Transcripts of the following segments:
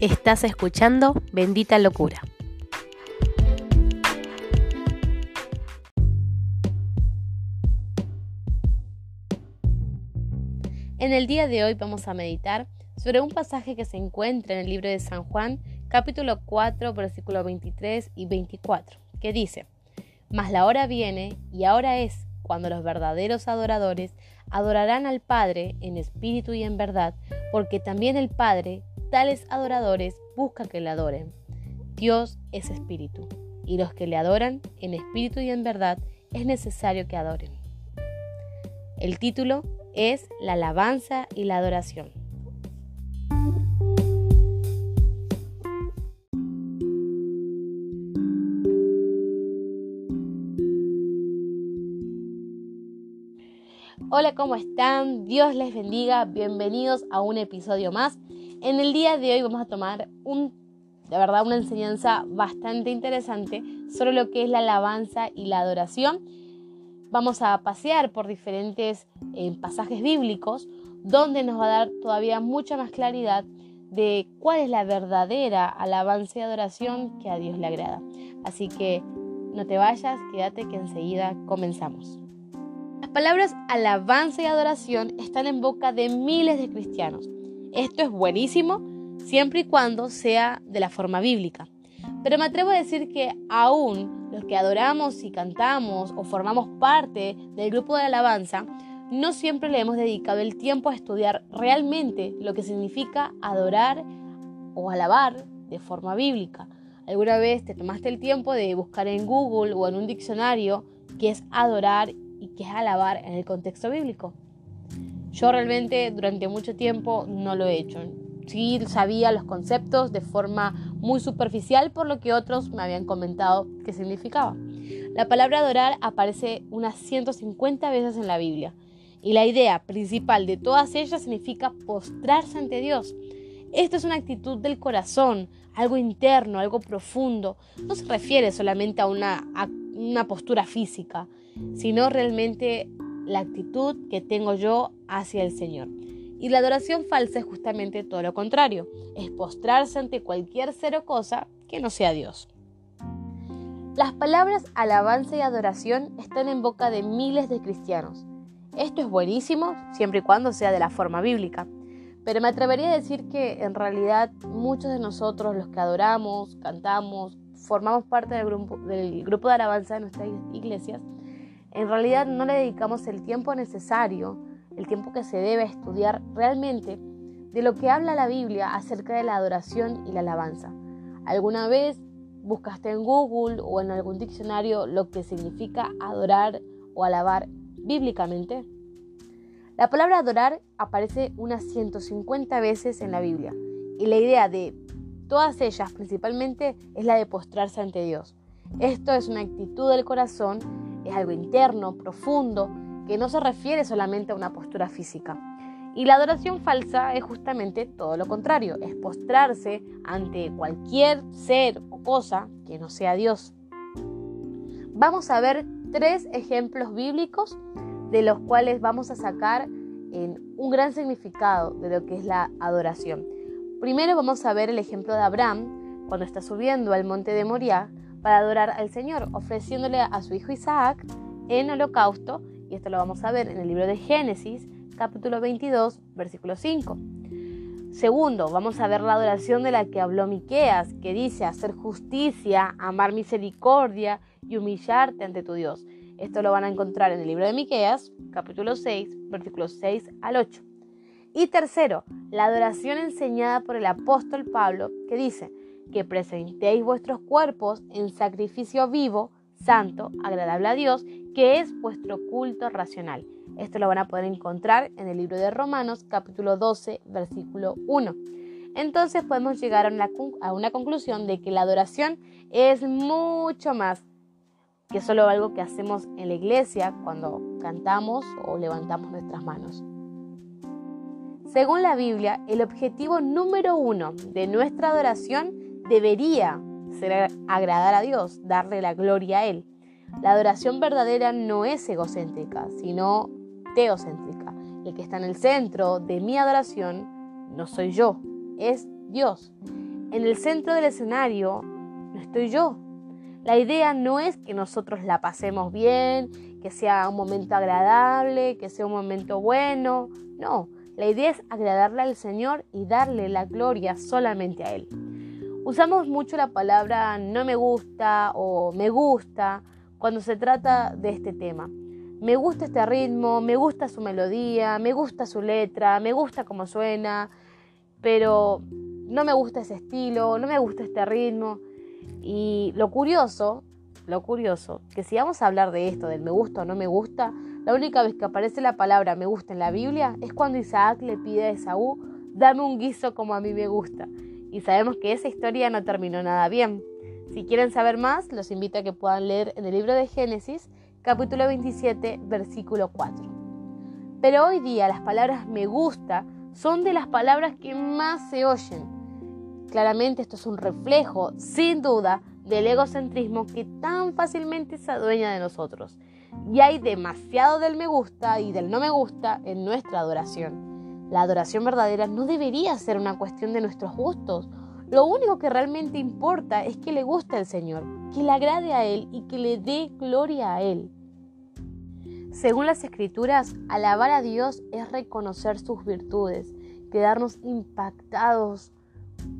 Estás escuchando Bendita Locura. En el día de hoy vamos a meditar sobre un pasaje que se encuentra en el libro de San Juan, capítulo 4, versículos 23 y 24, que dice, Mas la hora viene y ahora es cuando los verdaderos adoradores adorarán al Padre en espíritu y en verdad, porque también el Padre, tales adoradores, busca que le adoren. Dios es espíritu, y los que le adoran en espíritu y en verdad es necesario que adoren. El título es La alabanza y la adoración. Hola, ¿cómo están? Dios les bendiga. Bienvenidos a un episodio más. En el día de hoy vamos a tomar un, de verdad, una enseñanza bastante interesante sobre lo que es la alabanza y la adoración. Vamos a pasear por diferentes eh, pasajes bíblicos donde nos va a dar todavía mucha más claridad de cuál es la verdadera alabanza y adoración que a Dios le agrada. Así que no te vayas, quédate que enseguida comenzamos palabras alabanza y adoración están en boca de miles de cristianos. Esto es buenísimo siempre y cuando sea de la forma bíblica. Pero me atrevo a decir que aún los que adoramos y cantamos o formamos parte del grupo de alabanza, no siempre le hemos dedicado el tiempo a estudiar realmente lo que significa adorar o alabar de forma bíblica. ¿Alguna vez te tomaste el tiempo de buscar en Google o en un diccionario qué es adorar y qué es alabar en el contexto bíblico. Yo realmente durante mucho tiempo no lo he hecho. Sí sabía los conceptos de forma muy superficial por lo que otros me habían comentado qué significaba. La palabra adorar aparece unas 150 veces en la Biblia y la idea principal de todas ellas significa postrarse ante Dios. Esto es una actitud del corazón, algo interno, algo profundo. No se refiere solamente a una, a una postura física, sino realmente la actitud que tengo yo hacia el Señor. Y la adoración falsa es justamente todo lo contrario, es postrarse ante cualquier ser o cosa que no sea Dios. Las palabras alabanza y adoración están en boca de miles de cristianos. Esto es buenísimo siempre y cuando sea de la forma bíblica. Pero me atrevería a decir que en realidad muchos de nosotros, los que adoramos, cantamos, formamos parte del grupo, del grupo de alabanza de nuestras iglesias, en realidad no le dedicamos el tiempo necesario, el tiempo que se debe estudiar realmente de lo que habla la Biblia acerca de la adoración y la alabanza. ¿Alguna vez buscaste en Google o en algún diccionario lo que significa adorar o alabar bíblicamente? La palabra adorar aparece unas 150 veces en la Biblia y la idea de todas ellas principalmente es la de postrarse ante Dios. Esto es una actitud del corazón es algo interno, profundo, que no se refiere solamente a una postura física. Y la adoración falsa es justamente todo lo contrario, es postrarse ante cualquier ser o cosa que no sea Dios. Vamos a ver tres ejemplos bíblicos de los cuales vamos a sacar un gran significado de lo que es la adoración. Primero vamos a ver el ejemplo de Abraham cuando está subiendo al monte de Moriah para adorar al Señor, ofreciéndole a su hijo Isaac en holocausto, y esto lo vamos a ver en el libro de Génesis, capítulo 22, versículo 5. Segundo, vamos a ver la adoración de la que habló Miqueas, que dice hacer justicia, amar misericordia y humillarte ante tu Dios. Esto lo van a encontrar en el libro de Miqueas, capítulo 6, versículos 6 al 8. Y tercero, la adoración enseñada por el apóstol Pablo, que dice, que presentéis vuestros cuerpos en sacrificio vivo, santo, agradable a Dios, que es vuestro culto racional. Esto lo van a poder encontrar en el libro de Romanos capítulo 12, versículo 1. Entonces podemos llegar a una, a una conclusión de que la adoración es mucho más que solo algo que hacemos en la iglesia cuando cantamos o levantamos nuestras manos. Según la Biblia, el objetivo número uno de nuestra adoración debería ser agradar a Dios, darle la gloria a Él. La adoración verdadera no es egocéntrica, sino teocéntrica. El que está en el centro de mi adoración no soy yo, es Dios. en el centro del escenario no estoy yo. La idea no es que nosotros la pasemos bien, que sea un momento agradable, que sea un momento bueno. No, la idea es agradarle al Señor y darle la gloria solamente a Él. Usamos mucho la palabra no me gusta o me gusta cuando se trata de este tema. Me gusta este ritmo, me gusta su melodía, me gusta su letra, me gusta cómo suena, pero no me gusta ese estilo, no me gusta este ritmo. Y lo curioso, lo curioso, que si vamos a hablar de esto, del me gusta o no me gusta, la única vez que aparece la palabra me gusta en la Biblia es cuando Isaac le pide a Esaú, dame un guiso como a mí me gusta. Y sabemos que esa historia no terminó nada bien. Si quieren saber más, los invito a que puedan leer en el libro de Génesis, capítulo 27, versículo 4. Pero hoy día las palabras me gusta son de las palabras que más se oyen. Claramente esto es un reflejo, sin duda, del egocentrismo que tan fácilmente se adueña de nosotros. Y hay demasiado del me gusta y del no me gusta en nuestra adoración. La adoración verdadera no debería ser una cuestión de nuestros gustos. Lo único que realmente importa es que le guste al Señor, que le agrade a Él y que le dé gloria a Él. Según las escrituras, alabar a Dios es reconocer sus virtudes, quedarnos impactados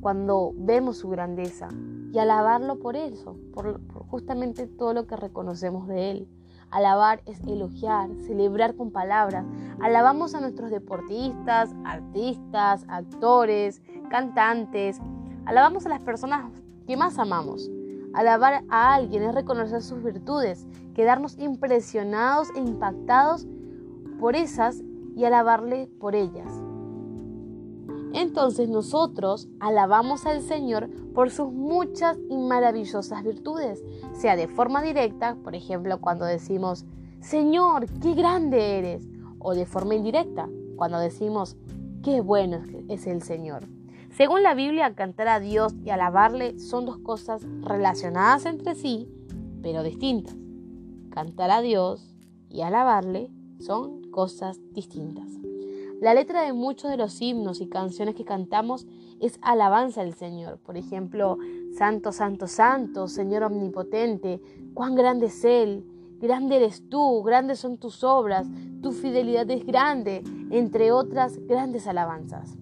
cuando vemos su grandeza y alabarlo por eso, por, justamente todo lo que reconocemos de Él. Alabar es elogiar, celebrar con palabras. Alabamos a nuestros deportistas, artistas, actores, cantantes. Alabamos a las personas que más amamos. Alabar a alguien es reconocer sus virtudes, quedarnos impresionados e impactados por esas y alabarle por ellas. Entonces nosotros alabamos al Señor por sus muchas y maravillosas virtudes, sea de forma directa, por ejemplo, cuando decimos, Señor, qué grande eres, o de forma indirecta, cuando decimos, qué bueno es el Señor. Según la Biblia, cantar a Dios y alabarle son dos cosas relacionadas entre sí, pero distintas. Cantar a Dios y alabarle son cosas distintas. La letra de muchos de los himnos y canciones que cantamos es alabanza al Señor. Por ejemplo, Santo, Santo, Santo, Señor Omnipotente, cuán grande es Él, grande eres tú, grandes son tus obras, tu fidelidad es grande, entre otras grandes alabanzas.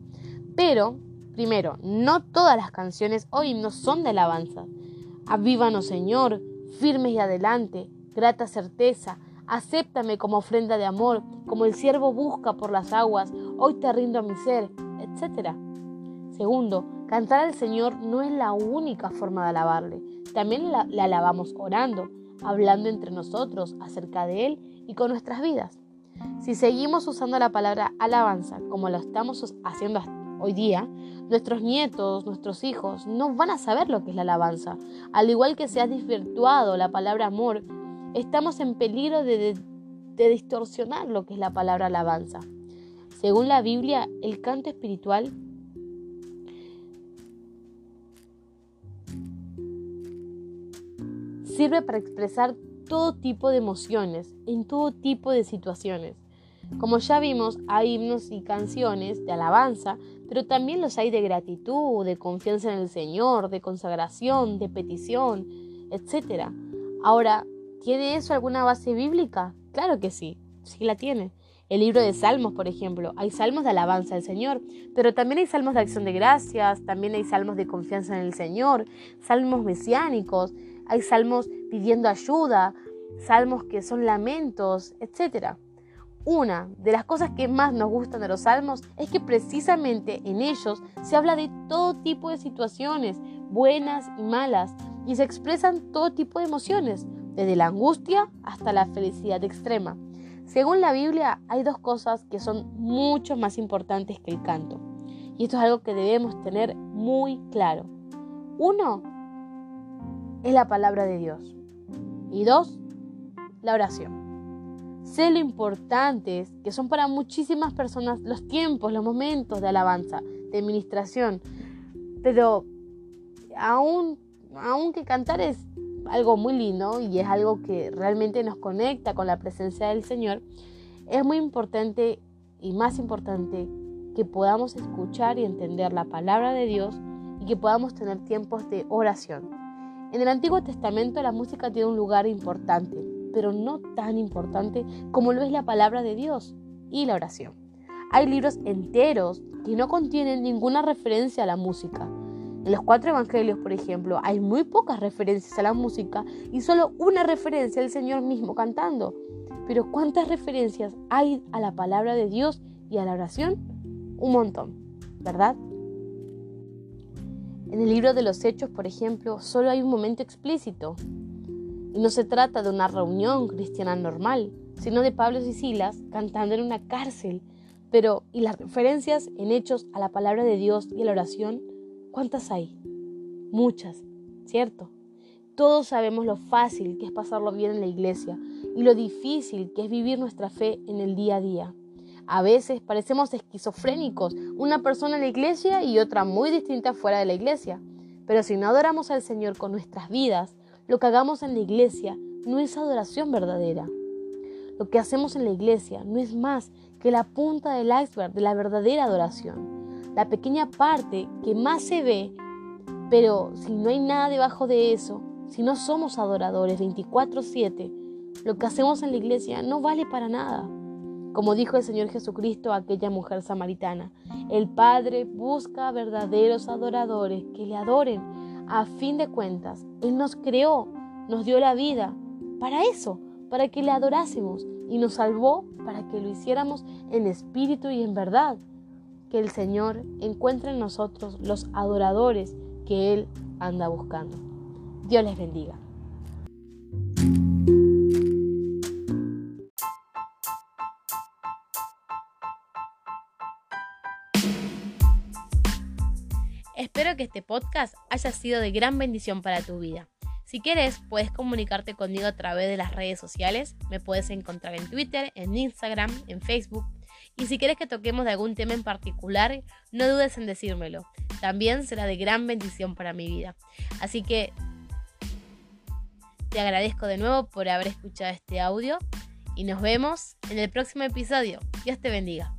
Pero Primero, no todas las canciones o himnos son de alabanza. Avívanos, Señor, firmes y adelante, grata certeza, acéptame como ofrenda de amor, como el siervo busca por las aguas, hoy te rindo a mi ser, etc. Segundo, cantar al Señor no es la única forma de alabarle. También le alabamos orando, hablando entre nosotros acerca de Él y con nuestras vidas. Si seguimos usando la palabra alabanza como lo estamos haciendo hoy día, Nuestros nietos, nuestros hijos, no van a saber lo que es la alabanza. Al igual que se ha desvirtuado la palabra amor, estamos en peligro de, distorsionar lo que es la palabra alabanza. Según la Biblia, el canto espiritual sirve para expresar todo tipo de emociones en todo tipo de situaciones. Como ya vimos, hay himnos y canciones de alabanza, pero también los hay de gratitud, de confianza en el Señor, de consagración, de petición, etc. Ahora, ¿tiene eso alguna base bíblica? Claro que sí, sí la tiene. El libro de Salmos, por ejemplo, hay salmos de alabanza al Señor, pero también hay salmos de acción de gracias, también hay salmos de confianza en el Señor, salmos mesiánicos, hay salmos pidiendo ayuda, salmos que son lamentos, etcétera. Una de las cosas que más nos gustan de los salmos es que precisamente en ellos se habla de todo tipo de situaciones, buenas y malas, y se expresan todo tipo de emociones, desde la angustia hasta la felicidad extrema. Según la Biblia, hay dos cosas que son mucho más importantes que el canto. Y esto es algo que debemos tener muy claro. Uno es la palabra de Dios. Y dos, la oración. Sé lo importantes que son para muchísimas personas los tiempos, los momentos de alabanza, de administración. Pero aún, aunque cantar es algo muy lindo y es algo que realmente nos conecta con la presencia del Señor, es muy importante y más importante que podamos escuchar y entender la palabra de Dios y que podamos tener tiempos de oración. En el Antiguo Testamento la música tiene un lugar importante, pero no tan importante como lo es la palabra de Dios y la oración. Hay libros enteros que no contienen ninguna referencia a la música. En los cuatro evangelios, por ejemplo, hay muy pocas referencias a la música y solo una referencia al Señor mismo cantando. Pero ¿cuántas referencias hay a la palabra de Dios y a la oración? Un montón, ¿verdad? En el libro de los Hechos, por ejemplo, solo hay un momento explícito. Y no se trata de una reunión cristiana normal, sino de Pablo y Silas cantando en una cárcel. Pero, ¿y las referencias en hechos a la palabra de Dios y a la oración? ¿Cuántas hay? Muchas, ¿cierto? Todos sabemos lo fácil que es pasarlo bien en la iglesia y lo difícil que es vivir nuestra fe en el día a día. A veces parecemos esquizofrénicos, una persona en la iglesia y otra muy distinta fuera de la iglesia. Pero si no adoramos al Señor con nuestras vidas, lo que hagamos en la iglesia no es adoración verdadera. Lo que hacemos en la iglesia no es más que la punta del iceberg de la verdadera adoración, la pequeña parte que más se ve, pero si no hay nada debajo de eso, si no somos adoradores 24/7, lo que hacemos en la iglesia no vale para nada. Como dijo el Señor Jesucristo a aquella mujer samaritana, el Padre busca verdaderos adoradores que le adoren. A fin de cuentas, Él nos creó, nos dio la vida para eso, para que le adorásemos y nos salvó para que lo hiciéramos en espíritu y en verdad. Que el Señor encuentre en nosotros los adoradores que Él anda buscando. Dios les bendiga. Espero que este podcast haya sido de gran bendición para tu vida. Si quieres, puedes comunicarte conmigo a través de las redes sociales. Me puedes encontrar en Twitter, en Instagram, en Facebook. Y si quieres que toquemos de algún tema en particular, no dudes en decírmelo. También será de gran bendición para mi vida. Así que te agradezco de nuevo por haber escuchado este audio y nos vemos en el próximo episodio. Dios te bendiga.